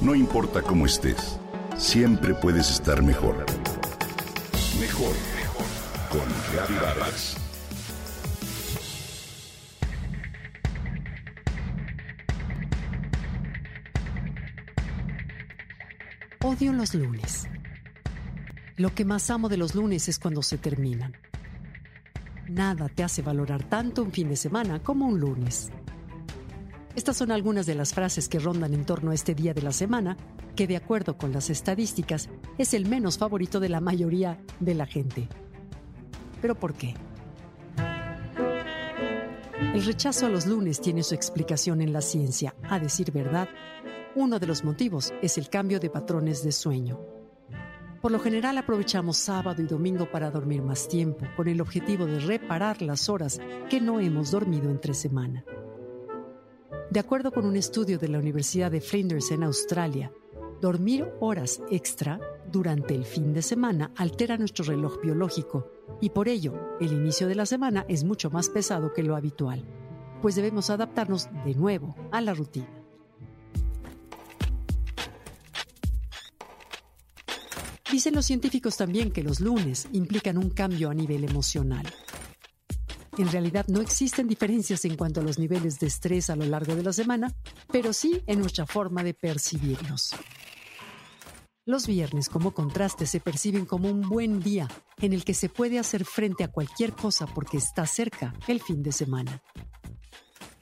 No importa cómo estés, siempre puedes estar mejor. Mejor, mejor. Con Reavivadas. Odio los lunes. Lo que más amo de los lunes es cuando se terminan. Nada te hace valorar tanto un fin de semana como un lunes. Estas son algunas de las frases que rondan en torno a este día de la semana, que de acuerdo con las estadísticas es el menos favorito de la mayoría de la gente. ¿Pero por qué? El rechazo a los lunes tiene su explicación en la ciencia. A decir verdad, uno de los motivos es el cambio de patrones de sueño. Por lo general aprovechamos sábado y domingo para dormir más tiempo, con el objetivo de reparar las horas que no hemos dormido entre semana. De acuerdo con un estudio de la Universidad de Flinders en Australia, dormir horas extra durante el fin de semana altera nuestro reloj biológico y por ello el inicio de la semana es mucho más pesado que lo habitual, pues debemos adaptarnos de nuevo a la rutina. Dicen los científicos también que los lunes implican un cambio a nivel emocional. En realidad no existen diferencias en cuanto a los niveles de estrés a lo largo de la semana, pero sí en nuestra forma de percibirlos. Los viernes como contraste se perciben como un buen día en el que se puede hacer frente a cualquier cosa porque está cerca el fin de semana.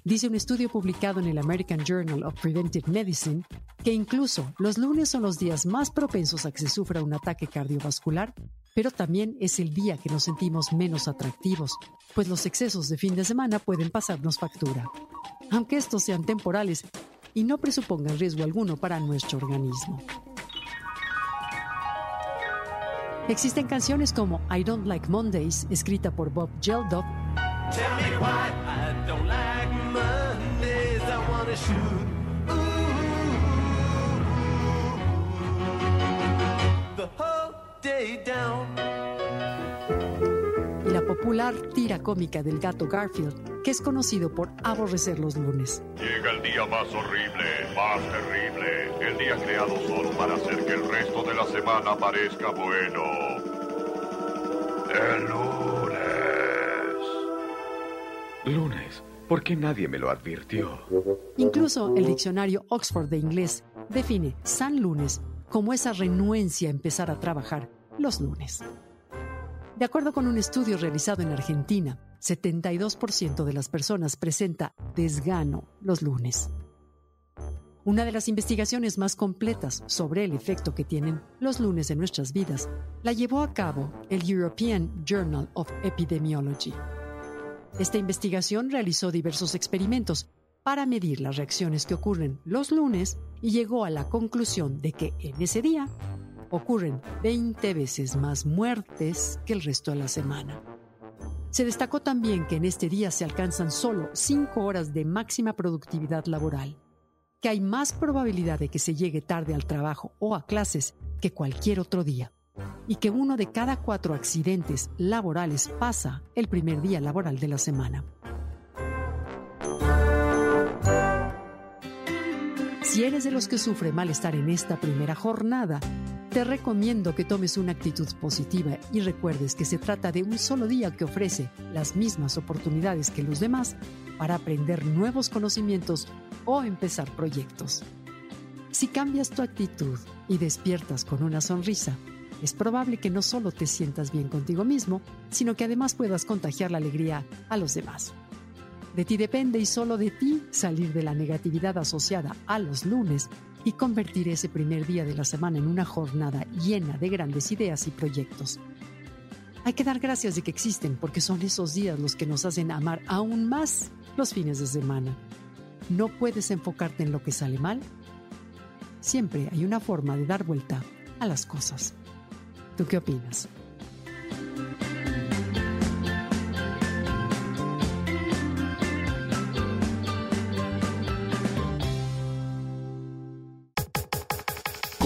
Dice un estudio publicado en el American Journal of Preventive Medicine que incluso los lunes son los días más propensos a que se sufra un ataque cardiovascular, pero también es el día que nos sentimos menos atractivos, pues los excesos de fin de semana pueden pasarnos factura. Aunque estos sean temporales y no presupongan riesgo alguno para nuestro organismo. Existen canciones como I Don't Like Mondays, escrita por Bob Geldof. Y la popular tira cómica del gato Garfield, que es conocido por aborrecer los lunes. Llega el día más horrible, más terrible, el día creado solo para hacer que el resto de la semana parezca bueno. El lunes. Lunes. ¿Por qué nadie me lo advirtió? Incluso el diccionario Oxford de inglés define San Lunes como esa renuencia a empezar a trabajar los lunes. De acuerdo con un estudio realizado en Argentina, 72% de las personas presenta desgano los lunes. Una de las investigaciones más completas sobre el efecto que tienen los lunes en nuestras vidas la llevó a cabo el European Journal of Epidemiology. Esta investigación realizó diversos experimentos para medir las reacciones que ocurren los lunes y llegó a la conclusión de que en ese día ocurren 20 veces más muertes que el resto de la semana. Se destacó también que en este día se alcanzan solo 5 horas de máxima productividad laboral, que hay más probabilidad de que se llegue tarde al trabajo o a clases que cualquier otro día y que uno de cada cuatro accidentes laborales pasa el primer día laboral de la semana. Si eres de los que sufre malestar en esta primera jornada, te recomiendo que tomes una actitud positiva y recuerdes que se trata de un solo día que ofrece las mismas oportunidades que los demás para aprender nuevos conocimientos o empezar proyectos. Si cambias tu actitud y despiertas con una sonrisa, es probable que no solo te sientas bien contigo mismo, sino que además puedas contagiar la alegría a los demás. De ti depende y solo de ti salir de la negatividad asociada a los lunes y convertir ese primer día de la semana en una jornada llena de grandes ideas y proyectos. Hay que dar gracias de que existen porque son esos días los que nos hacen amar aún más los fines de semana. No puedes enfocarte en lo que sale mal. Siempre hay una forma de dar vuelta a las cosas. ¿Tú qué opinas?